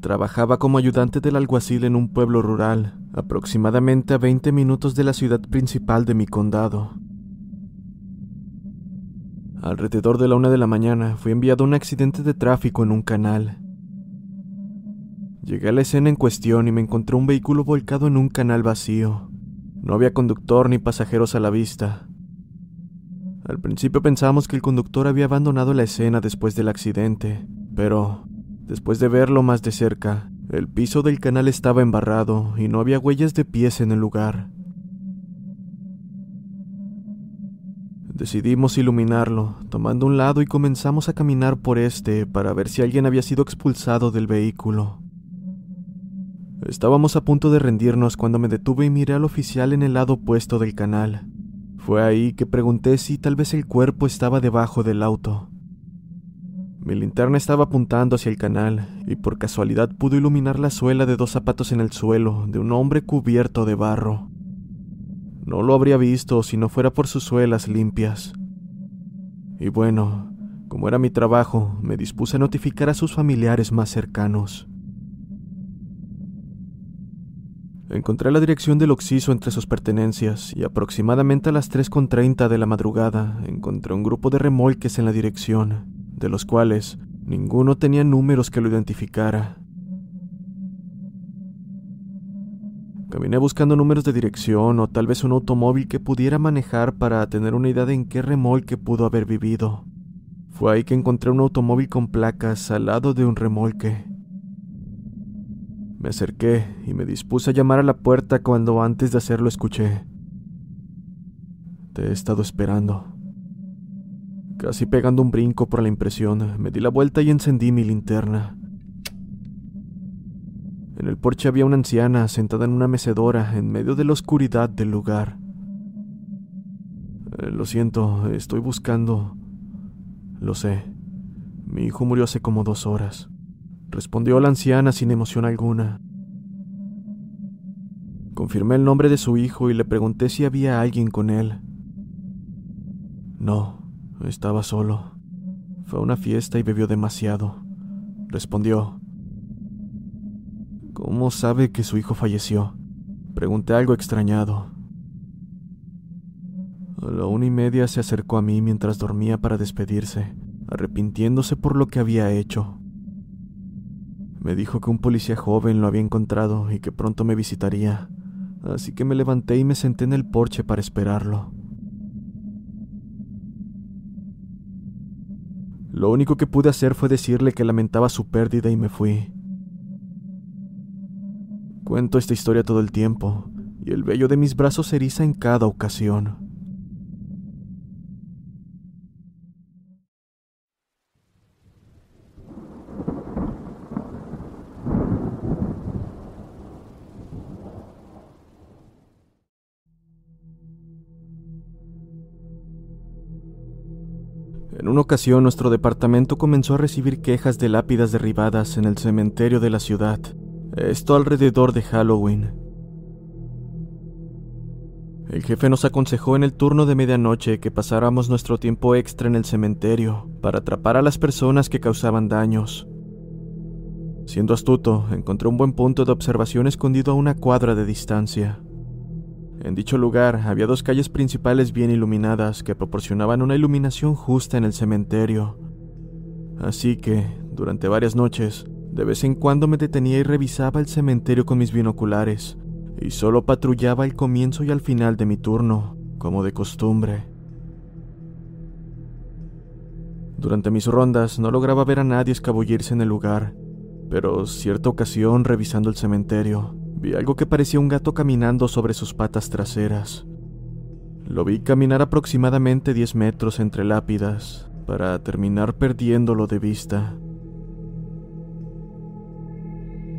Trabajaba como ayudante del alguacil en un pueblo rural, aproximadamente a 20 minutos de la ciudad principal de mi condado. Alrededor de la una de la mañana fui enviado a un accidente de tráfico en un canal. Llegué a la escena en cuestión y me encontré un vehículo volcado en un canal vacío. No había conductor ni pasajeros a la vista. Al principio pensamos que el conductor había abandonado la escena después del accidente, pero Después de verlo más de cerca, el piso del canal estaba embarrado y no había huellas de pies en el lugar. Decidimos iluminarlo, tomando un lado y comenzamos a caminar por este para ver si alguien había sido expulsado del vehículo. Estábamos a punto de rendirnos cuando me detuve y miré al oficial en el lado opuesto del canal. Fue ahí que pregunté si tal vez el cuerpo estaba debajo del auto. Mi linterna estaba apuntando hacia el canal y por casualidad pudo iluminar la suela de dos zapatos en el suelo de un hombre cubierto de barro. No lo habría visto si no fuera por sus suelas limpias. Y bueno, como era mi trabajo, me dispuse a notificar a sus familiares más cercanos. Encontré la dirección del occiso entre sus pertenencias y aproximadamente a las 3.30 de la madrugada encontré un grupo de remolques en la dirección de los cuales ninguno tenía números que lo identificara. Caminé buscando números de dirección o tal vez un automóvil que pudiera manejar para tener una idea de en qué remolque pudo haber vivido. Fue ahí que encontré un automóvil con placas al lado de un remolque. Me acerqué y me dispuse a llamar a la puerta cuando antes de hacerlo escuché. Te he estado esperando. Casi pegando un brinco por la impresión, me di la vuelta y encendí mi linterna. En el porche había una anciana sentada en una mecedora en medio de la oscuridad del lugar. Eh, lo siento, estoy buscando... Lo sé. Mi hijo murió hace como dos horas. Respondió la anciana sin emoción alguna. Confirmé el nombre de su hijo y le pregunté si había alguien con él. No, estaba solo. Fue a una fiesta y bebió demasiado. Respondió. ¿Cómo sabe que su hijo falleció? Pregunté algo extrañado. A la una y media se acercó a mí mientras dormía para despedirse, arrepintiéndose por lo que había hecho. Me dijo que un policía joven lo había encontrado y que pronto me visitaría, así que me levanté y me senté en el porche para esperarlo. Lo único que pude hacer fue decirle que lamentaba su pérdida y me fui. Cuento esta historia todo el tiempo, y el vello de mis brazos se eriza en cada ocasión. Una ocasión nuestro departamento comenzó a recibir quejas de lápidas derribadas en el cementerio de la ciudad, esto alrededor de Halloween. El jefe nos aconsejó en el turno de medianoche que pasáramos nuestro tiempo extra en el cementerio para atrapar a las personas que causaban daños. Siendo astuto, encontré un buen punto de observación escondido a una cuadra de distancia. En dicho lugar había dos calles principales bien iluminadas que proporcionaban una iluminación justa en el cementerio. Así que, durante varias noches, de vez en cuando me detenía y revisaba el cementerio con mis binoculares, y solo patrullaba al comienzo y al final de mi turno, como de costumbre. Durante mis rondas no lograba ver a nadie escabullirse en el lugar, pero cierta ocasión, revisando el cementerio, vi algo que parecía un gato caminando sobre sus patas traseras. Lo vi caminar aproximadamente 10 metros entre lápidas, para terminar perdiéndolo de vista.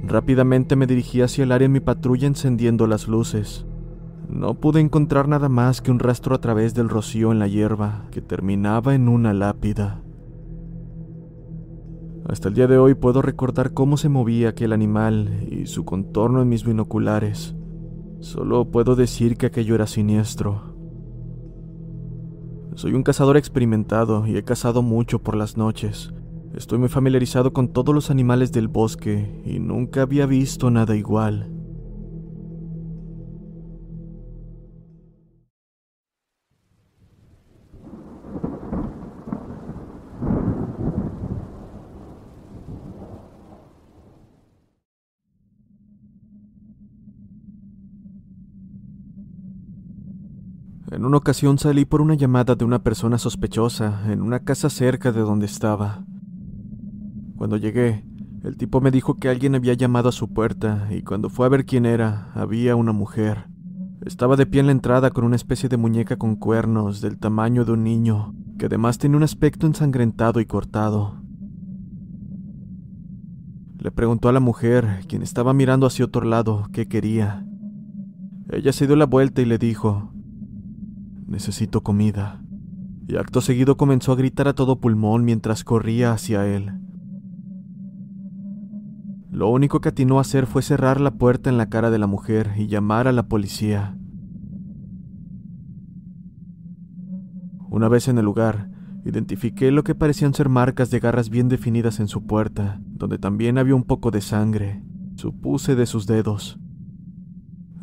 Rápidamente me dirigí hacia el área de mi patrulla encendiendo las luces. No pude encontrar nada más que un rastro a través del rocío en la hierba que terminaba en una lápida. Hasta el día de hoy puedo recordar cómo se movía aquel animal y su contorno en mis binoculares. Solo puedo decir que aquello era siniestro. Soy un cazador experimentado y he cazado mucho por las noches. Estoy muy familiarizado con todos los animales del bosque y nunca había visto nada igual. En una ocasión salí por una llamada de una persona sospechosa en una casa cerca de donde estaba. Cuando llegué, el tipo me dijo que alguien había llamado a su puerta y cuando fue a ver quién era, había una mujer. Estaba de pie en la entrada con una especie de muñeca con cuernos del tamaño de un niño, que además tenía un aspecto ensangrentado y cortado. Le preguntó a la mujer, quien estaba mirando hacia otro lado, qué quería. Ella se dio la vuelta y le dijo, Necesito comida. Y acto seguido comenzó a gritar a todo pulmón mientras corría hacia él. Lo único que atinó a hacer fue cerrar la puerta en la cara de la mujer y llamar a la policía. Una vez en el lugar, identifiqué lo que parecían ser marcas de garras bien definidas en su puerta, donde también había un poco de sangre, supuse de sus dedos.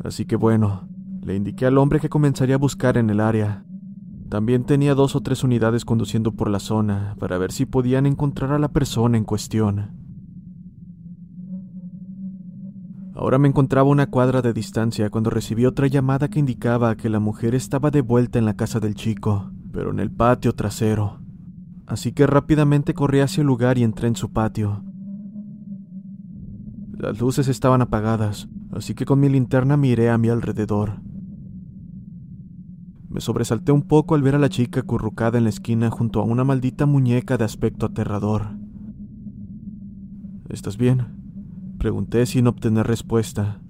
Así que bueno, le indiqué al hombre que comenzaría a buscar en el área. También tenía dos o tres unidades conduciendo por la zona para ver si podían encontrar a la persona en cuestión. Ahora me encontraba a una cuadra de distancia cuando recibí otra llamada que indicaba que la mujer estaba de vuelta en la casa del chico, pero en el patio trasero. Así que rápidamente corrí hacia el lugar y entré en su patio. Las luces estaban apagadas, así que con mi linterna miré a mi alrededor. Me sobresalté un poco al ver a la chica acurrucada en la esquina junto a una maldita muñeca de aspecto aterrador. ¿Estás bien? Pregunté sin obtener respuesta.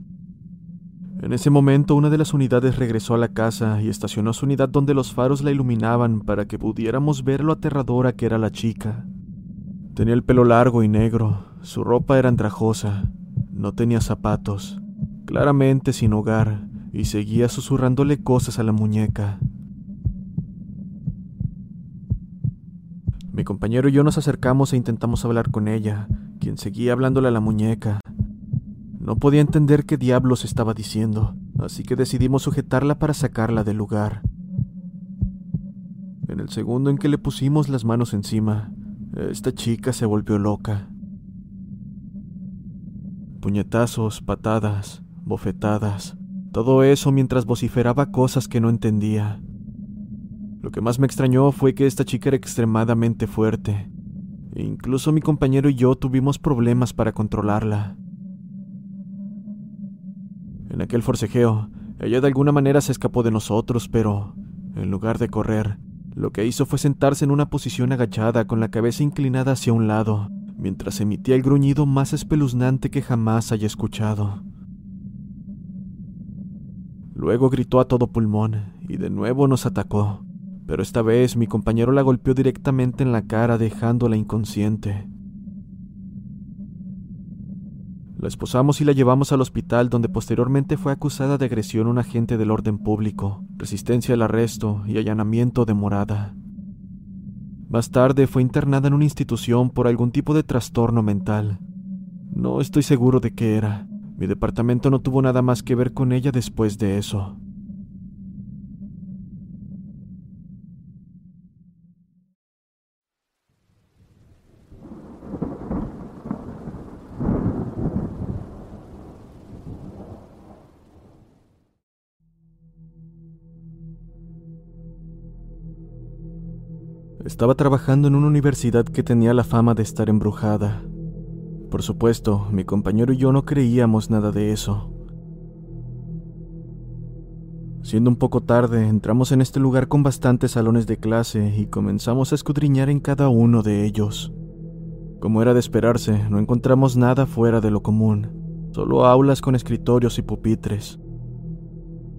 En ese momento una de las unidades regresó a la casa y estacionó su unidad donde los faros la iluminaban para que pudiéramos ver lo aterradora que era la chica. Tenía el pelo largo y negro, su ropa era andrajosa, no tenía zapatos, claramente sin hogar, y seguía susurrándole cosas a la muñeca. Mi compañero y yo nos acercamos e intentamos hablar con ella, quien seguía hablándole a la muñeca. No podía entender qué diablos estaba diciendo, así que decidimos sujetarla para sacarla del lugar. En el segundo en que le pusimos las manos encima, esta chica se volvió loca. Puñetazos, patadas, bofetadas, todo eso mientras vociferaba cosas que no entendía. Lo que más me extrañó fue que esta chica era extremadamente fuerte. E incluso mi compañero y yo tuvimos problemas para controlarla. En aquel forcejeo, ella de alguna manera se escapó de nosotros, pero, en lugar de correr, lo que hizo fue sentarse en una posición agachada con la cabeza inclinada hacia un lado, mientras emitía el gruñido más espeluznante que jamás haya escuchado. Luego gritó a todo pulmón y de nuevo nos atacó, pero esta vez mi compañero la golpeó directamente en la cara dejándola inconsciente. La esposamos y la llevamos al hospital donde posteriormente fue acusada de agresión a un agente del orden público, resistencia al arresto y allanamiento de morada. Más tarde fue internada en una institución por algún tipo de trastorno mental. No estoy seguro de qué era, mi departamento no tuvo nada más que ver con ella después de eso. Estaba trabajando en una universidad que tenía la fama de estar embrujada. Por supuesto, mi compañero y yo no creíamos nada de eso. Siendo un poco tarde, entramos en este lugar con bastantes salones de clase y comenzamos a escudriñar en cada uno de ellos. Como era de esperarse, no encontramos nada fuera de lo común, solo aulas con escritorios y pupitres.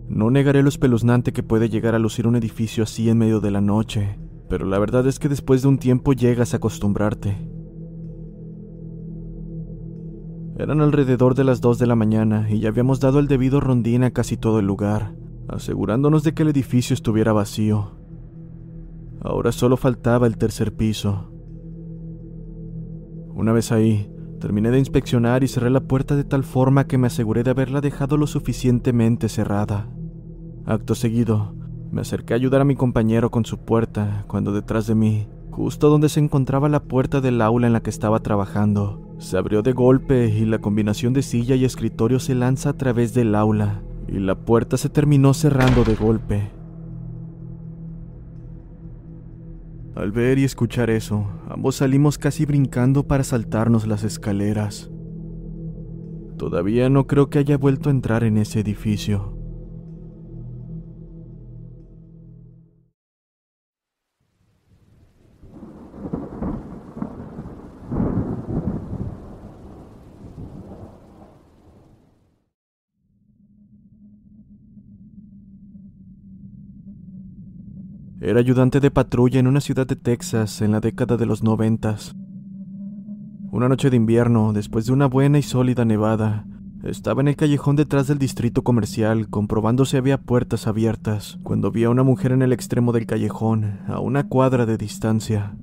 No negaré lo espeluznante que puede llegar a lucir un edificio así en medio de la noche, pero la verdad es que después de un tiempo llegas a acostumbrarte. Eran alrededor de las 2 de la mañana y ya habíamos dado el debido rondín a casi todo el lugar, asegurándonos de que el edificio estuviera vacío. Ahora solo faltaba el tercer piso. Una vez ahí, terminé de inspeccionar y cerré la puerta de tal forma que me aseguré de haberla dejado lo suficientemente cerrada. Acto seguido, me acerqué a ayudar a mi compañero con su puerta, cuando detrás de mí, justo donde se encontraba la puerta del aula en la que estaba trabajando, se abrió de golpe y la combinación de silla y escritorio se lanza a través del aula, y la puerta se terminó cerrando de golpe. Al ver y escuchar eso, ambos salimos casi brincando para saltarnos las escaleras. Todavía no creo que haya vuelto a entrar en ese edificio. Era ayudante de patrulla en una ciudad de Texas en la década de los noventas. Una noche de invierno, después de una buena y sólida nevada, estaba en el callejón detrás del distrito comercial comprobando si había puertas abiertas, cuando vi a una mujer en el extremo del callejón, a una cuadra de distancia.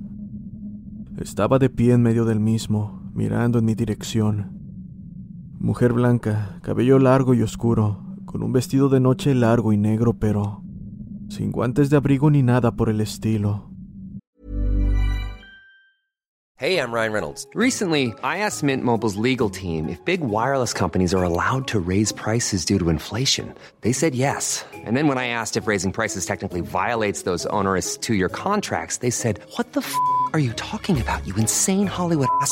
Estaba de pie en medio del mismo, mirando en mi dirección. Mujer blanca, cabello largo y oscuro, con un vestido de noche largo y negro, pero sin guantes de abrigo ni nada por el estilo. Hey, I'm Ryan Reynolds. Recently, I asked Mint Mobile's legal team if big wireless companies are allowed to raise prices due to inflation. They said yes. And then when I asked if raising prices technically violates those onerous two year contracts, they said, What the f are you talking about, you insane Hollywood ass?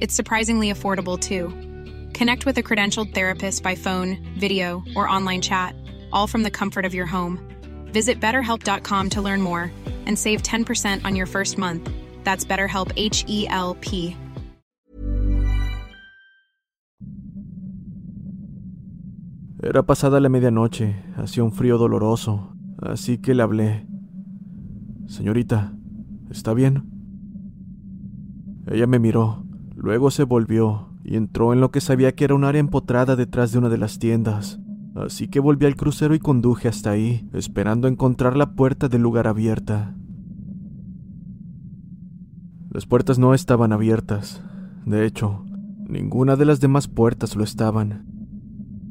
It's surprisingly affordable too. Connect with a credentialed therapist by phone, video, or online chat, all from the comfort of your home. Visit betterhelp.com to learn more and save 10% on your first month. That's BetterHelp H E L P. Era pasada la medianoche, hacía un frío doloroso, así que le hablé. Señorita, ¿está bien? Ella me miró, luego se volvió y entró en lo que sabía que era un área empotrada detrás de una de las tiendas. Así que volví al crucero y conduje hasta ahí, esperando encontrar la puerta del lugar abierta. Las puertas no estaban abiertas. De hecho, ninguna de las demás puertas lo estaban.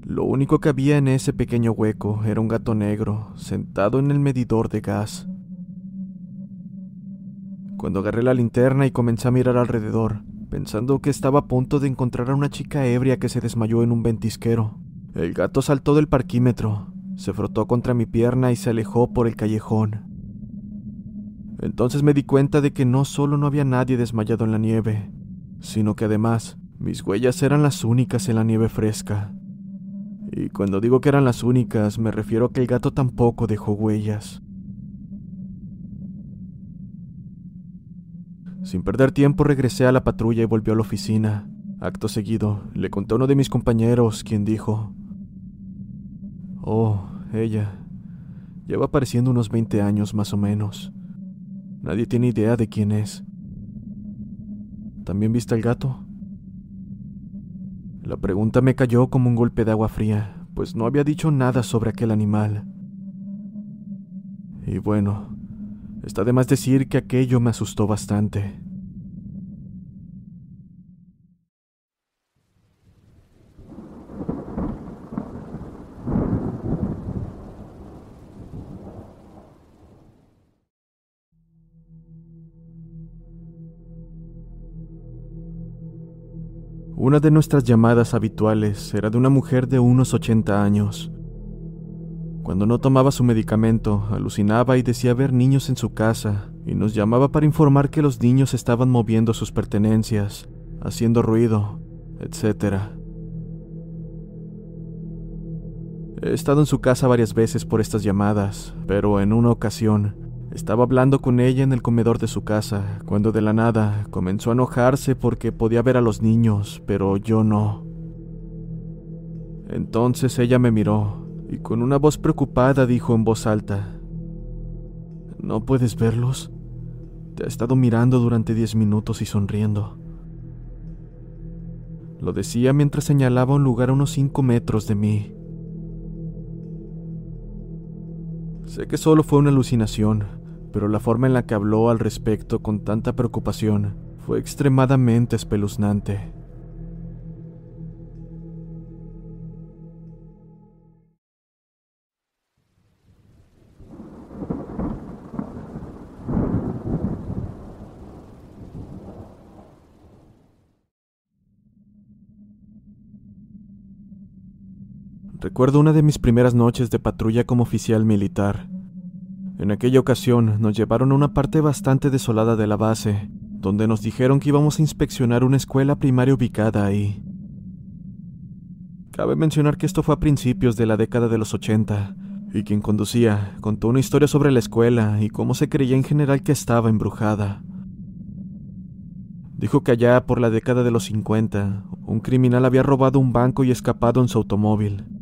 Lo único que había en ese pequeño hueco era un gato negro, sentado en el medidor de gas. Cuando agarré la linterna y comencé a mirar alrededor, pensando que estaba a punto de encontrar a una chica ebria que se desmayó en un ventisquero, el gato saltó del parquímetro, se frotó contra mi pierna y se alejó por el callejón. Entonces me di cuenta de que no solo no había nadie desmayado en la nieve, sino que además mis huellas eran las únicas en la nieve fresca. Y cuando digo que eran las únicas, me refiero a que el gato tampoco dejó huellas. Sin perder tiempo regresé a la patrulla y volvió a la oficina. Acto seguido, le conté a uno de mis compañeros, quien dijo, Oh, ella. Lleva apareciendo unos 20 años más o menos. Nadie tiene idea de quién es. ¿También viste al gato? La pregunta me cayó como un golpe de agua fría, pues no había dicho nada sobre aquel animal. Y bueno, Está de más decir que aquello me asustó bastante. Una de nuestras llamadas habituales era de una mujer de unos 80 años. Cuando no tomaba su medicamento, alucinaba y decía ver niños en su casa, y nos llamaba para informar que los niños estaban moviendo sus pertenencias, haciendo ruido, etc. He estado en su casa varias veces por estas llamadas, pero en una ocasión estaba hablando con ella en el comedor de su casa, cuando de la nada comenzó a enojarse porque podía ver a los niños, pero yo no. Entonces ella me miró y con una voz preocupada dijo en voz alta, ¿No puedes verlos? Te ha estado mirando durante diez minutos y sonriendo. Lo decía mientras señalaba un lugar a unos cinco metros de mí. Sé que solo fue una alucinación, pero la forma en la que habló al respecto con tanta preocupación fue extremadamente espeluznante. Recuerdo una de mis primeras noches de patrulla como oficial militar. En aquella ocasión nos llevaron a una parte bastante desolada de la base, donde nos dijeron que íbamos a inspeccionar una escuela primaria ubicada ahí. Cabe mencionar que esto fue a principios de la década de los 80, y quien conducía contó una historia sobre la escuela y cómo se creía en general que estaba embrujada. Dijo que allá por la década de los 50, un criminal había robado un banco y escapado en su automóvil.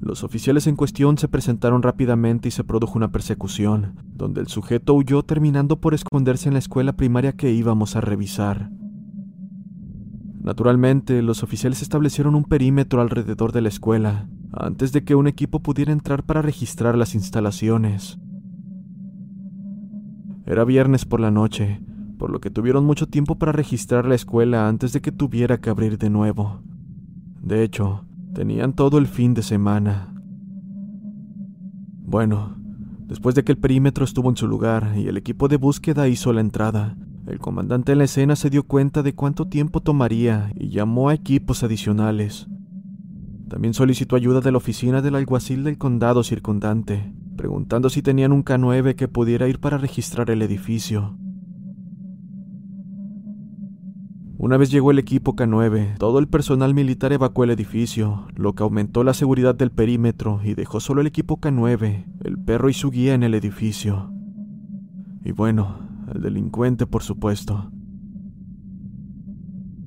Los oficiales en cuestión se presentaron rápidamente y se produjo una persecución, donde el sujeto huyó terminando por esconderse en la escuela primaria que íbamos a revisar. Naturalmente, los oficiales establecieron un perímetro alrededor de la escuela, antes de que un equipo pudiera entrar para registrar las instalaciones. Era viernes por la noche, por lo que tuvieron mucho tiempo para registrar la escuela antes de que tuviera que abrir de nuevo. De hecho, Tenían todo el fin de semana. Bueno, después de que el perímetro estuvo en su lugar y el equipo de búsqueda hizo la entrada, el comandante en la escena se dio cuenta de cuánto tiempo tomaría y llamó a equipos adicionales. También solicitó ayuda de la oficina del alguacil del condado circundante, preguntando si tenían un K9 que pudiera ir para registrar el edificio. Una vez llegó el equipo K9, todo el personal militar evacuó el edificio, lo que aumentó la seguridad del perímetro y dejó solo el equipo K9, el perro y su guía en el edificio. Y bueno, el delincuente, por supuesto.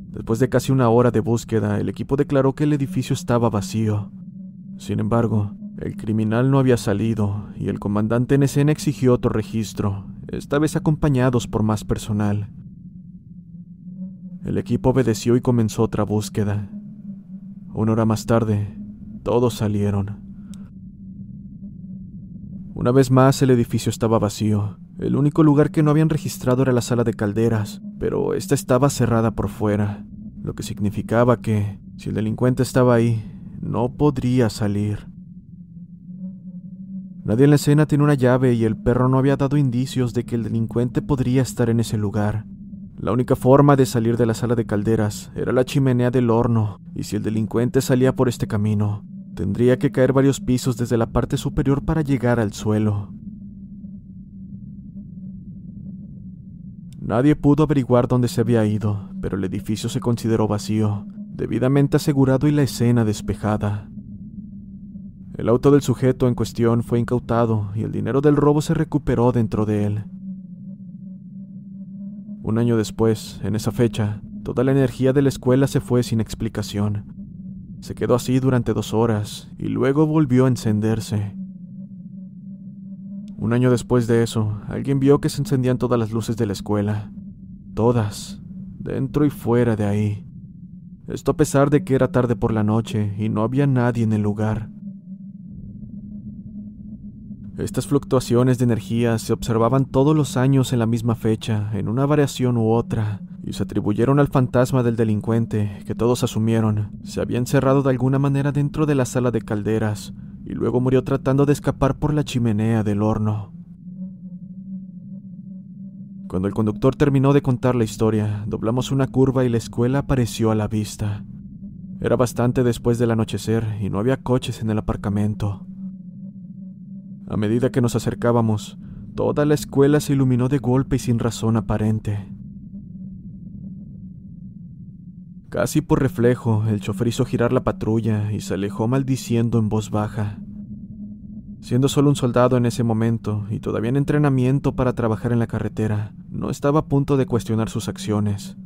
Después de casi una hora de búsqueda, el equipo declaró que el edificio estaba vacío. Sin embargo, el criminal no había salido y el comandante en escena exigió otro registro, esta vez acompañados por más personal. El equipo obedeció y comenzó otra búsqueda. Una hora más tarde, todos salieron. Una vez más el edificio estaba vacío. El único lugar que no habían registrado era la sala de calderas, pero esta estaba cerrada por fuera, lo que significaba que, si el delincuente estaba ahí, no podría salir. Nadie en la escena tiene una llave y el perro no había dado indicios de que el delincuente podría estar en ese lugar. La única forma de salir de la sala de calderas era la chimenea del horno, y si el delincuente salía por este camino, tendría que caer varios pisos desde la parte superior para llegar al suelo. Nadie pudo averiguar dónde se había ido, pero el edificio se consideró vacío, debidamente asegurado y la escena despejada. El auto del sujeto en cuestión fue incautado y el dinero del robo se recuperó dentro de él. Un año después, en esa fecha, toda la energía de la escuela se fue sin explicación. Se quedó así durante dos horas y luego volvió a encenderse. Un año después de eso, alguien vio que se encendían todas las luces de la escuela. Todas, dentro y fuera de ahí. Esto a pesar de que era tarde por la noche y no había nadie en el lugar. Estas fluctuaciones de energía se observaban todos los años en la misma fecha, en una variación u otra, y se atribuyeron al fantasma del delincuente, que todos asumieron se había encerrado de alguna manera dentro de la sala de calderas, y luego murió tratando de escapar por la chimenea del horno. Cuando el conductor terminó de contar la historia, doblamos una curva y la escuela apareció a la vista. Era bastante después del anochecer y no había coches en el aparcamiento. A medida que nos acercábamos, toda la escuela se iluminó de golpe y sin razón aparente. Casi por reflejo, el chofer hizo girar la patrulla y se alejó maldiciendo en voz baja. Siendo solo un soldado en ese momento y todavía en entrenamiento para trabajar en la carretera, no estaba a punto de cuestionar sus acciones.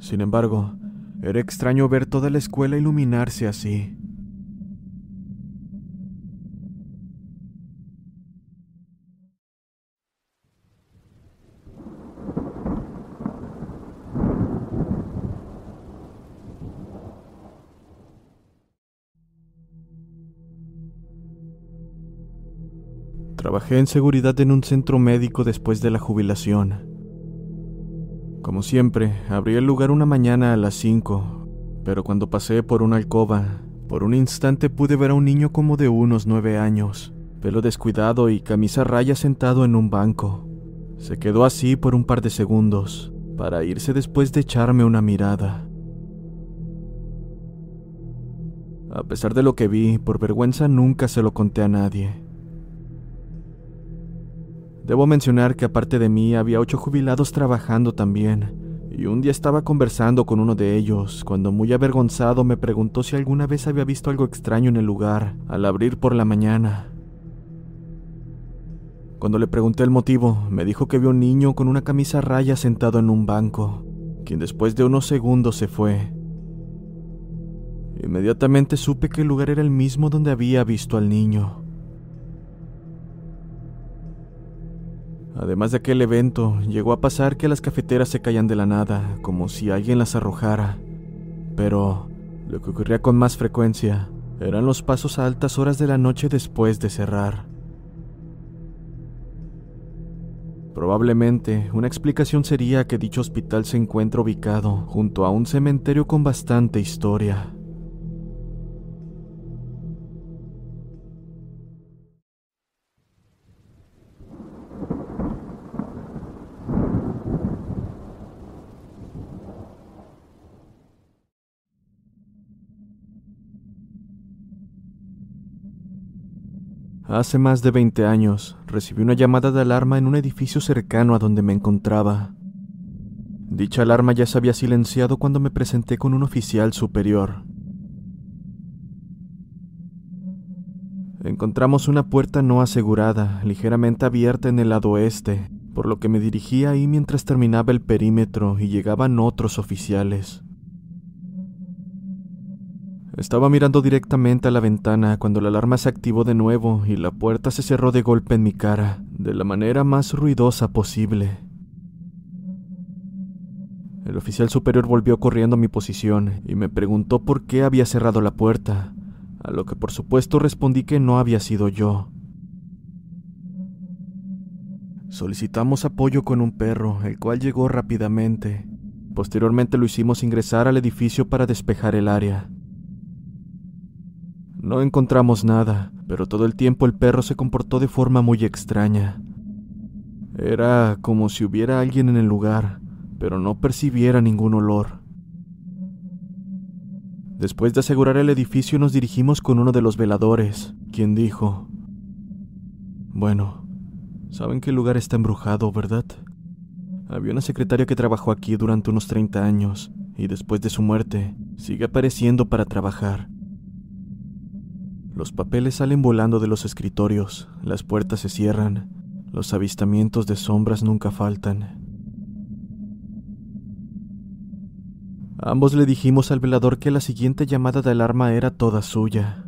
Sin embargo, era extraño ver toda la escuela iluminarse así. Trabajé en seguridad en un centro médico después de la jubilación. Como siempre, abrí el lugar una mañana a las 5, pero cuando pasé por una alcoba, por un instante pude ver a un niño como de unos nueve años, pelo descuidado y camisa raya sentado en un banco. Se quedó así por un par de segundos, para irse después de echarme una mirada. A pesar de lo que vi, por vergüenza nunca se lo conté a nadie. Debo mencionar que aparte de mí había ocho jubilados trabajando también, y un día estaba conversando con uno de ellos cuando muy avergonzado me preguntó si alguna vez había visto algo extraño en el lugar al abrir por la mañana. Cuando le pregunté el motivo, me dijo que vio un niño con una camisa raya sentado en un banco, quien después de unos segundos se fue. Inmediatamente supe que el lugar era el mismo donde había visto al niño. Además de aquel evento, llegó a pasar que las cafeteras se caían de la nada, como si alguien las arrojara. Pero lo que ocurría con más frecuencia eran los pasos a altas horas de la noche después de cerrar. Probablemente una explicación sería que dicho hospital se encuentra ubicado junto a un cementerio con bastante historia. Hace más de 20 años recibí una llamada de alarma en un edificio cercano a donde me encontraba. Dicha alarma ya se había silenciado cuando me presenté con un oficial superior. Encontramos una puerta no asegurada, ligeramente abierta en el lado oeste, por lo que me dirigí ahí mientras terminaba el perímetro y llegaban otros oficiales. Estaba mirando directamente a la ventana cuando la alarma se activó de nuevo y la puerta se cerró de golpe en mi cara, de la manera más ruidosa posible. El oficial superior volvió corriendo a mi posición y me preguntó por qué había cerrado la puerta, a lo que por supuesto respondí que no había sido yo. Solicitamos apoyo con un perro, el cual llegó rápidamente. Posteriormente lo hicimos ingresar al edificio para despejar el área. No encontramos nada, pero todo el tiempo el perro se comportó de forma muy extraña. Era como si hubiera alguien en el lugar, pero no percibiera ningún olor. Después de asegurar el edificio nos dirigimos con uno de los veladores, quien dijo, Bueno, saben que el lugar está embrujado, ¿verdad? Había una secretaria que trabajó aquí durante unos 30 años, y después de su muerte, sigue apareciendo para trabajar. Los papeles salen volando de los escritorios, las puertas se cierran, los avistamientos de sombras nunca faltan. Ambos le dijimos al velador que la siguiente llamada de alarma era toda suya.